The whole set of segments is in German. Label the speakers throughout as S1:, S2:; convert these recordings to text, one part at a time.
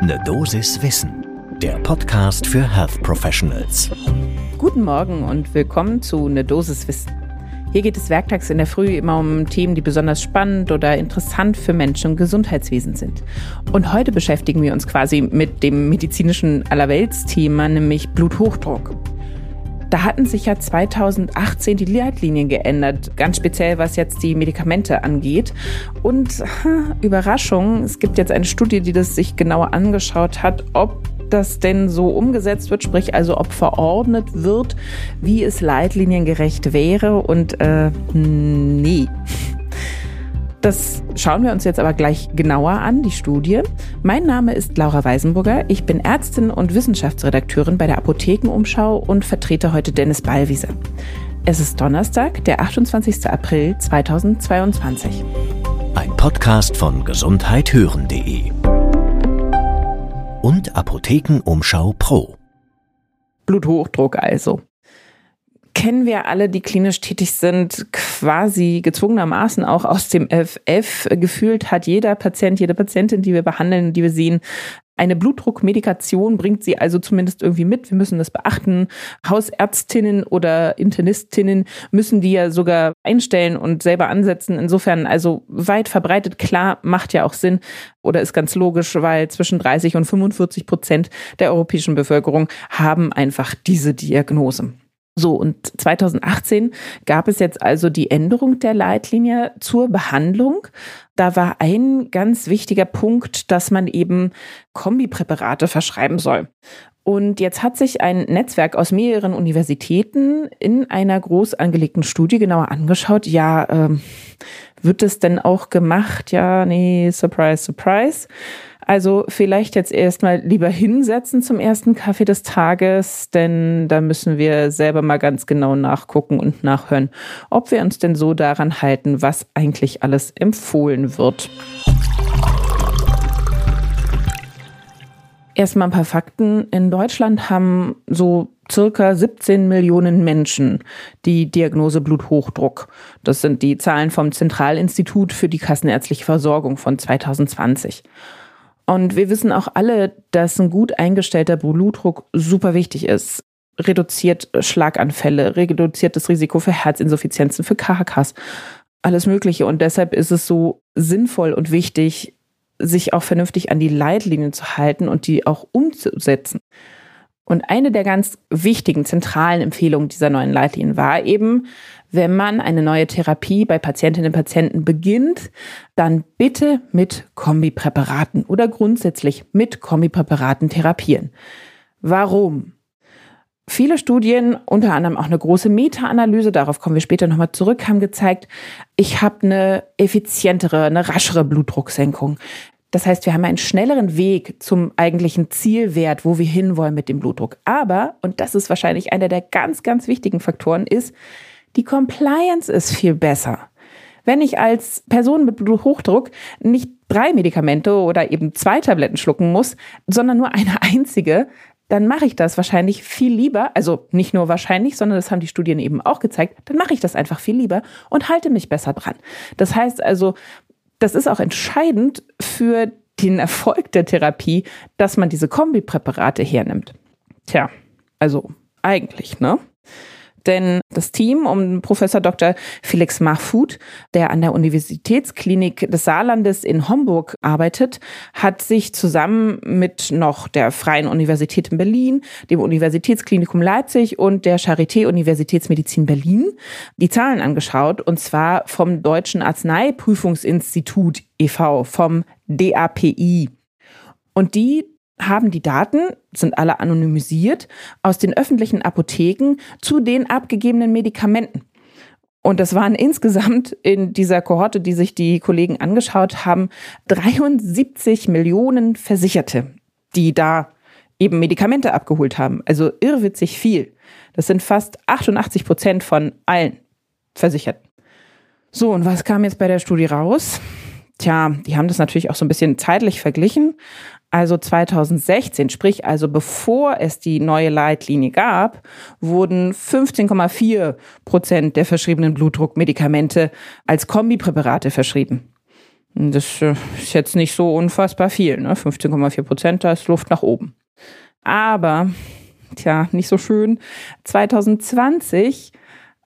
S1: Ne Dosis Wissen, der Podcast für Health Professionals.
S2: Guten Morgen und willkommen zu Ne Dosis Wissen. Hier geht es werktags in der Früh immer um Themen, die besonders spannend oder interessant für Menschen im Gesundheitswesen sind. Und heute beschäftigen wir uns quasi mit dem medizinischen Allerweltsthema, nämlich Bluthochdruck. Da hatten sich ja 2018 die Leitlinien geändert, ganz speziell was jetzt die Medikamente angeht. Und Überraschung, es gibt jetzt eine Studie, die das sich genauer angeschaut hat, ob das denn so umgesetzt wird, sprich also ob verordnet wird, wie es leitliniengerecht wäre. Und äh, nee. Das schauen wir uns jetzt aber gleich genauer an, die Studie. Mein Name ist Laura Weisenburger. Ich bin Ärztin und Wissenschaftsredakteurin bei der Apothekenumschau und vertrete heute Dennis Ballwieser. Es ist Donnerstag, der 28. April 2022.
S1: Ein Podcast von gesundheithören.de und Apothekenumschau Pro.
S2: Bluthochdruck also kennen wir alle, die klinisch tätig sind, quasi gezwungenermaßen auch aus dem FF. Gefühlt hat jeder Patient, jede Patientin, die wir behandeln, die wir sehen, eine Blutdruckmedikation bringt sie also zumindest irgendwie mit. Wir müssen das beachten. Hausärztinnen oder Internistinnen müssen die ja sogar einstellen und selber ansetzen. Insofern also weit verbreitet, klar, macht ja auch Sinn oder ist ganz logisch, weil zwischen 30 und 45 Prozent der europäischen Bevölkerung haben einfach diese Diagnose. So, und 2018 gab es jetzt also die Änderung der Leitlinie zur Behandlung. Da war ein ganz wichtiger Punkt, dass man eben Kombipräparate verschreiben soll. Und jetzt hat sich ein Netzwerk aus mehreren Universitäten in einer groß angelegten Studie genauer angeschaut. Ja, ähm, wird es denn auch gemacht? Ja, nee, surprise, surprise. Also vielleicht jetzt erstmal lieber hinsetzen zum ersten Kaffee des Tages, denn da müssen wir selber mal ganz genau nachgucken und nachhören, ob wir uns denn so daran halten, was eigentlich alles empfohlen wird. Erstmal ein paar Fakten. In Deutschland haben so circa 17 Millionen Menschen die Diagnose Bluthochdruck. Das sind die Zahlen vom Zentralinstitut für die kassenärztliche Versorgung von 2020. Und wir wissen auch alle, dass ein gut eingestellter Blutdruck super wichtig ist. Reduziert Schlaganfälle, reduziert das Risiko für Herzinsuffizienzen, für KHKs, alles Mögliche. Und deshalb ist es so sinnvoll und wichtig, sich auch vernünftig an die Leitlinien zu halten und die auch umzusetzen. Und eine der ganz wichtigen, zentralen Empfehlungen dieser neuen Leitlinien war eben, wenn man eine neue Therapie bei Patientinnen und Patienten beginnt, dann bitte mit Kombipräparaten oder grundsätzlich mit Kombipräparaten therapieren. Warum? Viele Studien, unter anderem auch eine große Meta-Analyse, darauf kommen wir später nochmal zurück, haben gezeigt, ich habe eine effizientere, eine raschere Blutdrucksenkung. Das heißt, wir haben einen schnelleren Weg zum eigentlichen Zielwert, wo wir hinwollen mit dem Blutdruck. Aber, und das ist wahrscheinlich einer der ganz, ganz wichtigen Faktoren, ist, die Compliance ist viel besser. Wenn ich als Person mit Bluthochdruck nicht drei Medikamente oder eben zwei Tabletten schlucken muss, sondern nur eine einzige, dann mache ich das wahrscheinlich viel lieber, also nicht nur wahrscheinlich, sondern das haben die Studien eben auch gezeigt, dann mache ich das einfach viel lieber und halte mich besser dran. Das heißt also, das ist auch entscheidend für den Erfolg der Therapie, dass man diese Kombipräparate hernimmt. Tja, also eigentlich, ne? Denn das Team um Professor Dr. Felix Mahfoud, der an der Universitätsklinik des Saarlandes in Homburg arbeitet, hat sich zusammen mit noch der Freien Universität in Berlin, dem Universitätsklinikum Leipzig und der Charité Universitätsmedizin Berlin die Zahlen angeschaut, und zwar vom Deutschen Arzneiprüfungsinstitut e.V., vom DAPI. Und die haben die Daten, sind alle anonymisiert, aus den öffentlichen Apotheken zu den abgegebenen Medikamenten. Und das waren insgesamt in dieser Kohorte, die sich die Kollegen angeschaut haben, 73 Millionen Versicherte, die da eben Medikamente abgeholt haben. Also irrwitzig viel. Das sind fast 88 Prozent von allen Versicherten. So, und was kam jetzt bei der Studie raus? Tja, die haben das natürlich auch so ein bisschen zeitlich verglichen. Also 2016, sprich also bevor es die neue Leitlinie gab, wurden 15,4 Prozent der verschriebenen Blutdruckmedikamente als Kombipräparate verschrieben. Das äh, ist jetzt nicht so unfassbar viel, ne? 15,4 Prozent, da ist Luft nach oben. Aber, tja, nicht so schön. 2020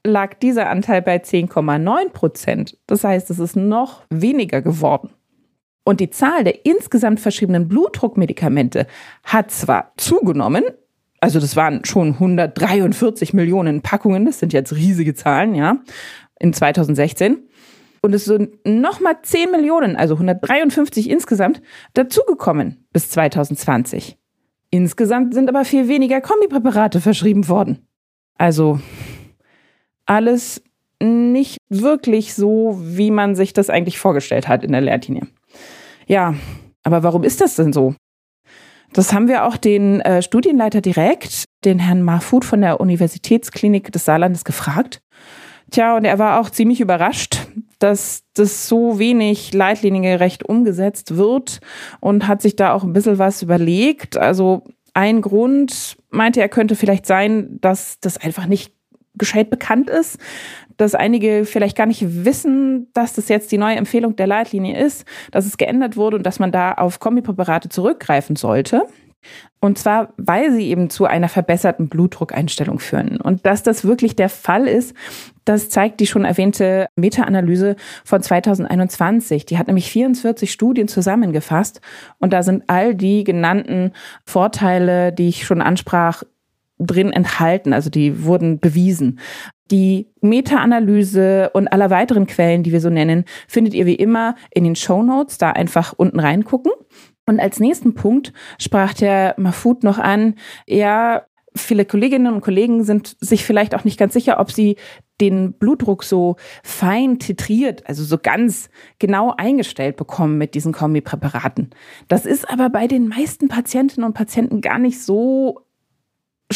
S2: lag dieser Anteil bei 10,9 Prozent. Das heißt, es ist noch weniger geworden. Und die Zahl der insgesamt verschriebenen Blutdruckmedikamente hat zwar zugenommen, also das waren schon 143 Millionen Packungen, das sind jetzt riesige Zahlen, ja, in 2016. Und es sind nochmal 10 Millionen, also 153 insgesamt, dazugekommen bis 2020. Insgesamt sind aber viel weniger Kombipräparate verschrieben worden. Also alles nicht wirklich so, wie man sich das eigentlich vorgestellt hat in der Lehrlinie. Ja, aber warum ist das denn so? Das haben wir auch den äh, Studienleiter direkt, den Herrn Mahfoud von der Universitätsklinik des Saarlandes gefragt. Tja, und er war auch ziemlich überrascht, dass das so wenig leitliniengerecht umgesetzt wird und hat sich da auch ein bisschen was überlegt. Also ein Grund meinte er könnte vielleicht sein, dass das einfach nicht gescheit bekannt ist, dass einige vielleicht gar nicht wissen, dass das jetzt die neue Empfehlung der Leitlinie ist, dass es geändert wurde und dass man da auf Kombipräparate zurückgreifen sollte. Und zwar, weil sie eben zu einer verbesserten Blutdruckeinstellung führen. Und dass das wirklich der Fall ist, das zeigt die schon erwähnte Meta-Analyse von 2021. Die hat nämlich 44 Studien zusammengefasst. Und da sind all die genannten Vorteile, die ich schon ansprach, drin enthalten. Also die wurden bewiesen. Die Meta-Analyse und aller weiteren Quellen, die wir so nennen, findet ihr wie immer in den Show Notes. Da einfach unten reingucken. Und als nächsten Punkt sprach der Mahfoud noch an, ja, viele Kolleginnen und Kollegen sind sich vielleicht auch nicht ganz sicher, ob sie den Blutdruck so fein titriert, also so ganz genau eingestellt bekommen mit diesen Kombipräparaten. Das ist aber bei den meisten Patientinnen und Patienten gar nicht so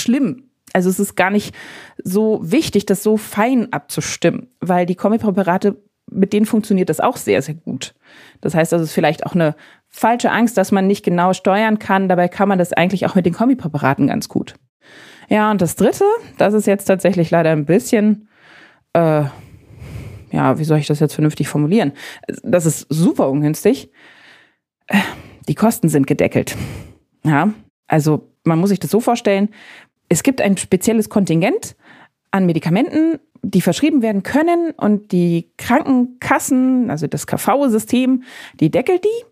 S2: schlimm. Also es ist gar nicht so wichtig, das so fein abzustimmen, weil die Kombipräparate, mit denen funktioniert das auch sehr, sehr gut. Das heißt, das ist vielleicht auch eine falsche Angst, dass man nicht genau steuern kann. Dabei kann man das eigentlich auch mit den Kombipräparaten ganz gut. Ja, und das Dritte, das ist jetzt tatsächlich leider ein bisschen, äh, ja, wie soll ich das jetzt vernünftig formulieren? Das ist super ungünstig. Die Kosten sind gedeckelt. Ja, also man muss sich das so vorstellen, es gibt ein spezielles Kontingent an Medikamenten, die verschrieben werden können und die Krankenkassen, also das KV-System, die deckelt die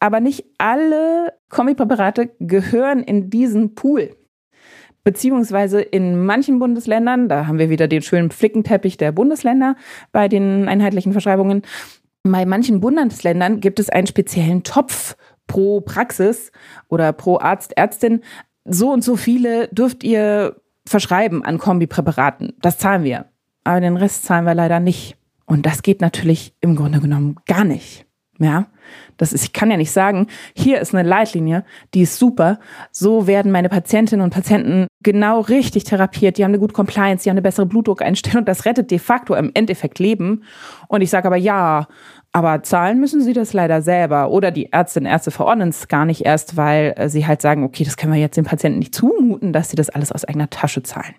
S2: aber nicht alle Kombipräparate gehören in diesen Pool. Beziehungsweise in manchen Bundesländern, da haben wir wieder den schönen Flickenteppich der Bundesländer bei den einheitlichen Verschreibungen. Bei manchen Bundesländern gibt es einen speziellen Topf pro Praxis oder pro Arzt, Ärztin. So und so viele dürft ihr verschreiben an Kombipräparaten. Das zahlen wir. Aber den Rest zahlen wir leider nicht. Und das geht natürlich im Grunde genommen gar nicht. Ja, das ist, ich kann ja nicht sagen, hier ist eine Leitlinie, die ist super. So werden meine Patientinnen und Patienten genau richtig therapiert. Die haben eine gute Compliance, die haben eine bessere Blutdruckeinstellung. Das rettet de facto im Endeffekt Leben. Und ich sage aber ja, aber zahlen müssen sie das leider selber. Oder die Ärztinnen und Ärzte verordnen es gar nicht erst, weil äh, sie halt sagen, okay, das können wir jetzt den Patienten nicht zumuten, dass sie das alles aus eigener Tasche zahlen.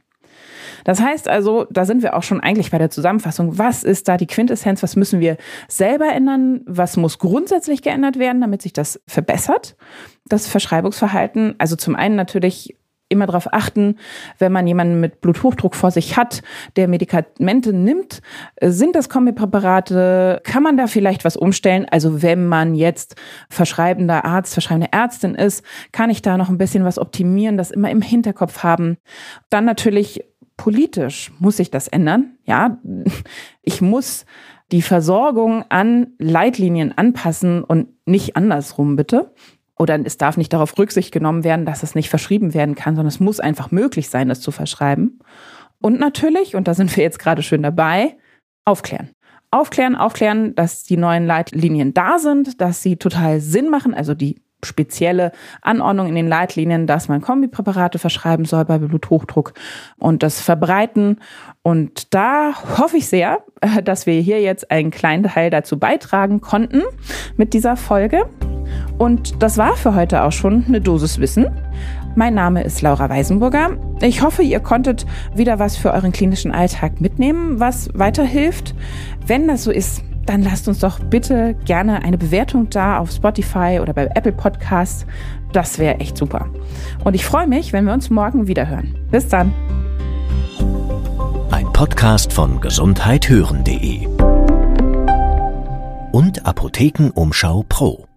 S2: Das heißt also, da sind wir auch schon eigentlich bei der Zusammenfassung. Was ist da die Quintessenz? Was müssen wir selber ändern? Was muss grundsätzlich geändert werden, damit sich das verbessert? Das Verschreibungsverhalten. Also zum einen natürlich immer darauf achten, wenn man jemanden mit Bluthochdruck vor sich hat, der Medikamente nimmt, sind das Kombipräparate, kann man da vielleicht was umstellen? Also wenn man jetzt verschreibender Arzt, verschreibende Ärztin ist, kann ich da noch ein bisschen was optimieren, das immer im Hinterkopf haben. Dann natürlich politisch muss sich das ändern. Ja, ich muss die Versorgung an Leitlinien anpassen und nicht andersrum, bitte. Oder es darf nicht darauf Rücksicht genommen werden, dass es nicht verschrieben werden kann, sondern es muss einfach möglich sein, es zu verschreiben. Und natürlich, und da sind wir jetzt gerade schön dabei, aufklären. Aufklären, aufklären, dass die neuen Leitlinien da sind, dass sie total Sinn machen, also die spezielle Anordnung in den Leitlinien, dass man Kombipräparate verschreiben soll bei Bluthochdruck und das verbreiten. Und da hoffe ich sehr, äh, dass wir hier jetzt einen kleinen Teil dazu beitragen konnten mit dieser Folge. Und das war für heute auch schon eine Dosis Wissen. Mein Name ist Laura Weisenburger. Ich hoffe, ihr konntet wieder was für euren klinischen Alltag mitnehmen, was weiterhilft. Wenn das so ist, dann lasst uns doch bitte gerne eine Bewertung da auf Spotify oder bei Apple Podcasts. Das wäre echt super. Und ich freue mich, wenn wir uns morgen wieder hören. Bis dann.
S1: Ein Podcast von gesundheithören.de und Apothekenumschau Pro.